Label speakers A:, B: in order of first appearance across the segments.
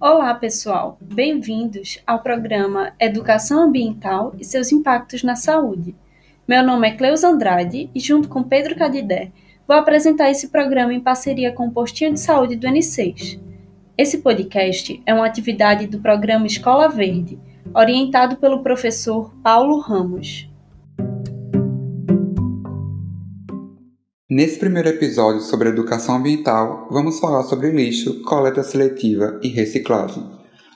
A: Olá, pessoal! Bem-vindos ao programa Educação Ambiental e seus impactos na saúde. Meu nome é Cleus Andrade e, junto com Pedro Cadidé, vou apresentar esse programa em parceria com o Postinho de Saúde do N6. Esse podcast é uma atividade do programa Escola Verde, orientado pelo professor Paulo Ramos.
B: Nesse primeiro episódio sobre educação ambiental, vamos falar sobre lixo, coleta seletiva e reciclagem.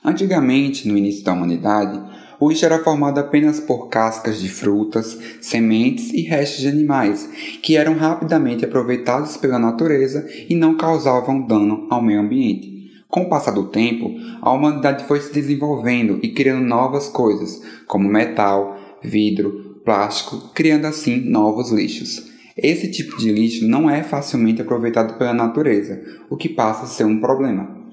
B: Antigamente, no início da humanidade, o lixo era formado apenas por cascas de frutas, sementes e restos de animais, que eram rapidamente aproveitados pela natureza e não causavam dano ao meio ambiente. Com o passar do tempo, a humanidade foi se desenvolvendo e criando novas coisas, como metal, vidro, plástico, criando assim novos lixos. Esse tipo de lixo não é facilmente aproveitado pela natureza, o que passa a ser um problema.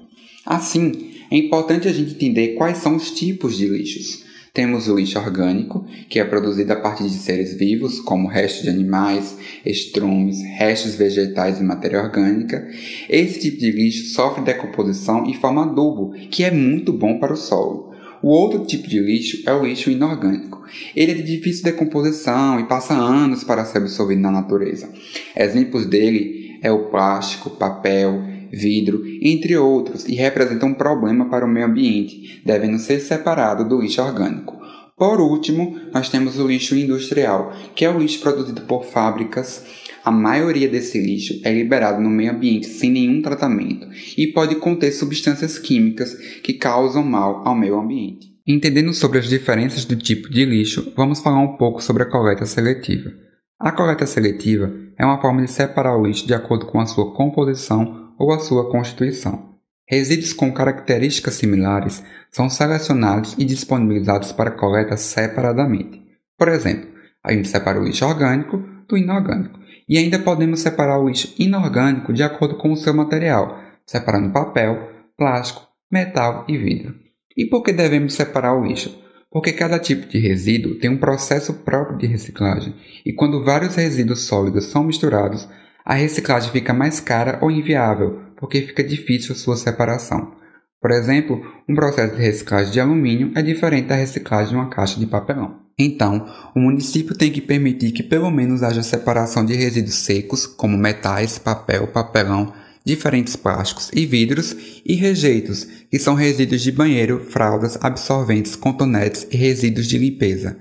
B: Assim, é importante a gente entender quais são os tipos de lixos. Temos o lixo orgânico, que é produzido a partir de seres vivos, como restos de animais, estrumes, restos vegetais e matéria orgânica. Esse tipo de lixo sofre decomposição e forma adubo, que é muito bom para o solo. O outro tipo de lixo é o lixo inorgânico. Ele é de difícil decomposição e passa anos para ser absorvido na natureza. Exemplos dele é o plástico, papel, vidro, entre outros, e representa um problema para o meio ambiente, devendo ser separado do lixo orgânico. Por último, nós temos o lixo industrial, que é o lixo produzido por fábricas a maioria desse lixo é liberado no meio ambiente sem nenhum tratamento e pode conter substâncias químicas que causam mal ao meio ambiente. Entendendo sobre as diferenças do tipo de lixo, vamos falar um pouco sobre a coleta seletiva. A coleta seletiva é uma forma de separar o lixo de acordo com a sua composição ou a sua constituição. Resíduos com características similares são selecionados e disponibilizados para coleta separadamente. Por exemplo, a gente separa o lixo orgânico do inorgânico. E ainda podemos separar o lixo inorgânico de acordo com o seu material, separando papel, plástico, metal e vidro. E por que devemos separar o lixo? Porque cada tipo de resíduo tem um processo próprio de reciclagem, e quando vários resíduos sólidos são misturados, a reciclagem fica mais cara ou inviável, porque fica difícil a sua separação. Por exemplo, um processo de reciclagem de alumínio é diferente da reciclagem de uma caixa de papelão. Então, o município tem que permitir que pelo menos haja separação de resíduos secos, como metais, papel, papelão, diferentes plásticos e vidros, e rejeitos, que são resíduos de banheiro, fraldas, absorventes, contonetes e resíduos de limpeza.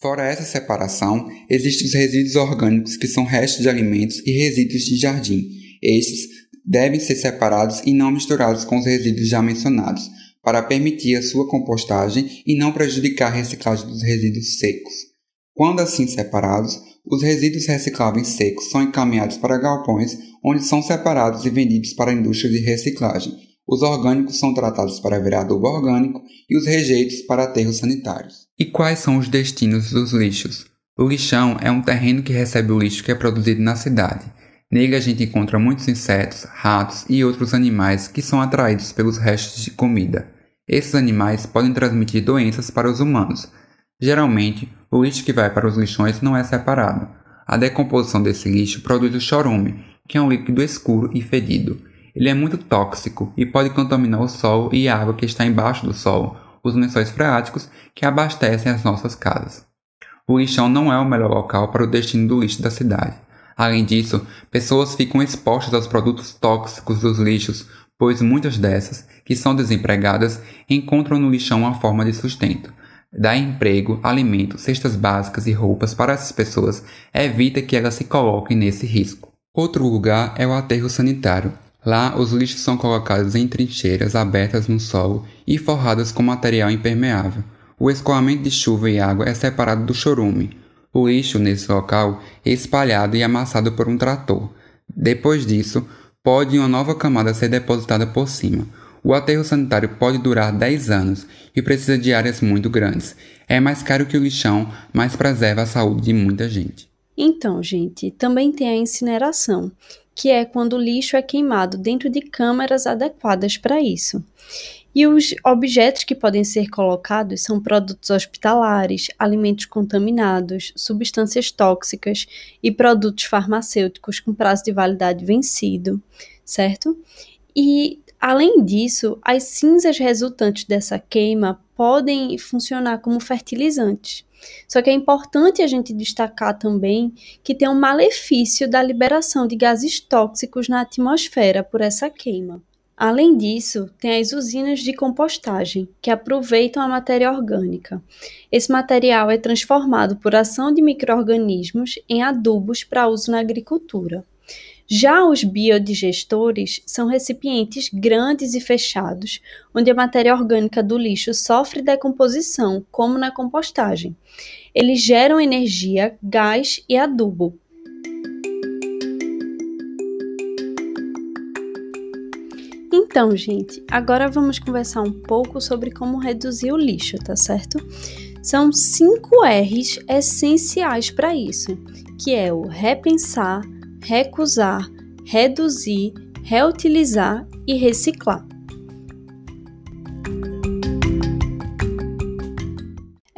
B: Fora essa separação, existem os resíduos orgânicos, que são restos de alimentos e resíduos de jardim. Estes devem ser separados e não misturados com os resíduos já mencionados, para permitir a sua compostagem e não prejudicar a reciclagem dos resíduos secos. Quando assim separados, os resíduos recicláveis secos são encaminhados para galpões, onde são separados e vendidos para a indústria de reciclagem. Os orgânicos são tratados para virar adubo orgânico e os rejeitos para aterros sanitários. E quais são os destinos dos lixos? O lixão é um terreno que recebe o lixo que é produzido na cidade. Nele a gente encontra muitos insetos, ratos e outros animais que são atraídos pelos restos de comida. Esses animais podem transmitir doenças para os humanos. Geralmente, o lixo que vai para os lixões não é separado. A decomposição desse lixo produz o chorume, que é um líquido escuro e fedido. Ele é muito tóxico e pode contaminar o solo e a água que está embaixo do solo, os lençóis freáticos que abastecem as nossas casas. O lixão não é o melhor local para o destino do lixo da cidade. Além disso, pessoas ficam expostas aos produtos tóxicos dos lixos, pois muitas dessas, que são desempregadas, encontram no lixão uma forma de sustento. Dar emprego, alimento, cestas básicas e roupas para essas pessoas evita que elas se coloquem nesse risco. Outro lugar é o aterro sanitário. Lá, os lixos são colocados em trincheiras abertas no solo e forradas com material impermeável. O escoamento de chuva e água é separado do chorume. O lixo nesse local é espalhado e amassado por um trator. Depois disso, pode uma nova camada ser depositada por cima. O aterro sanitário pode durar 10 anos e precisa de áreas muito grandes. É mais caro que o lixão, mas preserva a saúde de muita gente.
A: Então, gente, também tem a incineração, que é quando o lixo é queimado dentro de câmaras adequadas para isso. E os objetos que podem ser colocados são produtos hospitalares, alimentos contaminados, substâncias tóxicas e produtos farmacêuticos com prazo de validade vencido, certo? E Além disso, as cinzas resultantes dessa queima podem funcionar como fertilizantes. Só que é importante a gente destacar também que tem um malefício da liberação de gases tóxicos na atmosfera por essa queima. Além disso, tem as usinas de compostagem, que aproveitam a matéria orgânica. Esse material é transformado por ação de microorganismos em adubos para uso na agricultura. Já os biodigestores são recipientes grandes e fechados, onde a matéria orgânica do lixo sofre decomposição, como na compostagem. Eles geram energia, gás e adubo. Então, gente, agora vamos conversar um pouco sobre como reduzir o lixo, tá certo? São cinco R's essenciais para isso, que é o repensar, recusar, reduzir, reutilizar e reciclar.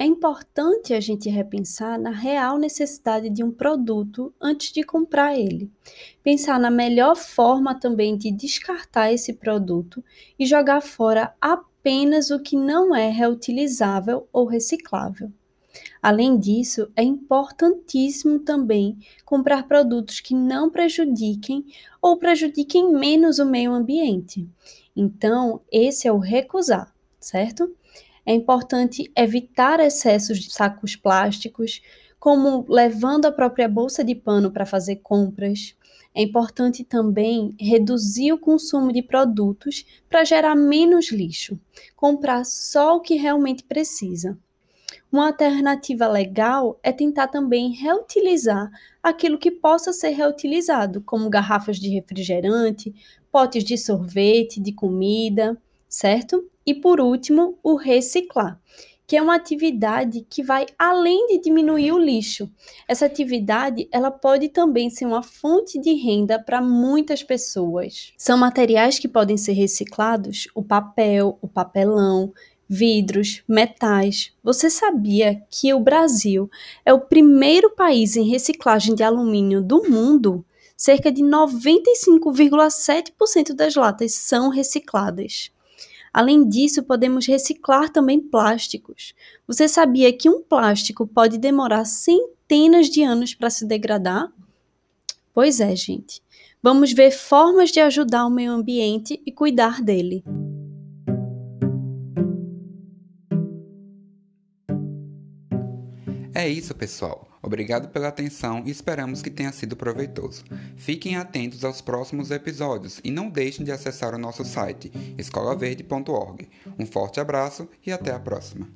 A: Importante a gente repensar na real necessidade de um produto antes de comprar ele. Pensar na melhor forma também de descartar esse produto e jogar fora apenas o que não é reutilizável ou reciclável. Além disso, é importantíssimo também comprar produtos que não prejudiquem ou prejudiquem menos o meio ambiente. Então, esse é o recusar, certo? É importante evitar excessos de sacos plásticos, como levando a própria bolsa de pano para fazer compras. É importante também reduzir o consumo de produtos para gerar menos lixo. Comprar só o que realmente precisa. Uma alternativa legal é tentar também reutilizar aquilo que possa ser reutilizado, como garrafas de refrigerante, potes de sorvete, de comida, certo? E por último, o reciclar, que é uma atividade que vai além de diminuir o lixo. Essa atividade, ela pode também ser uma fonte de renda para muitas pessoas. São materiais que podem ser reciclados: o papel, o papelão, vidros, metais. Você sabia que o Brasil é o primeiro país em reciclagem de alumínio do mundo? Cerca de 95,7% das latas são recicladas. Além disso, podemos reciclar também plásticos. Você sabia que um plástico pode demorar centenas de anos para se degradar? Pois é, gente. Vamos ver formas de ajudar o meio ambiente e cuidar dele.
B: É isso, pessoal. Obrigado pela atenção e esperamos que tenha sido proveitoso. Fiquem atentos aos próximos episódios e não deixem de acessar o nosso site escolaverde.org. Um forte abraço e até a próxima.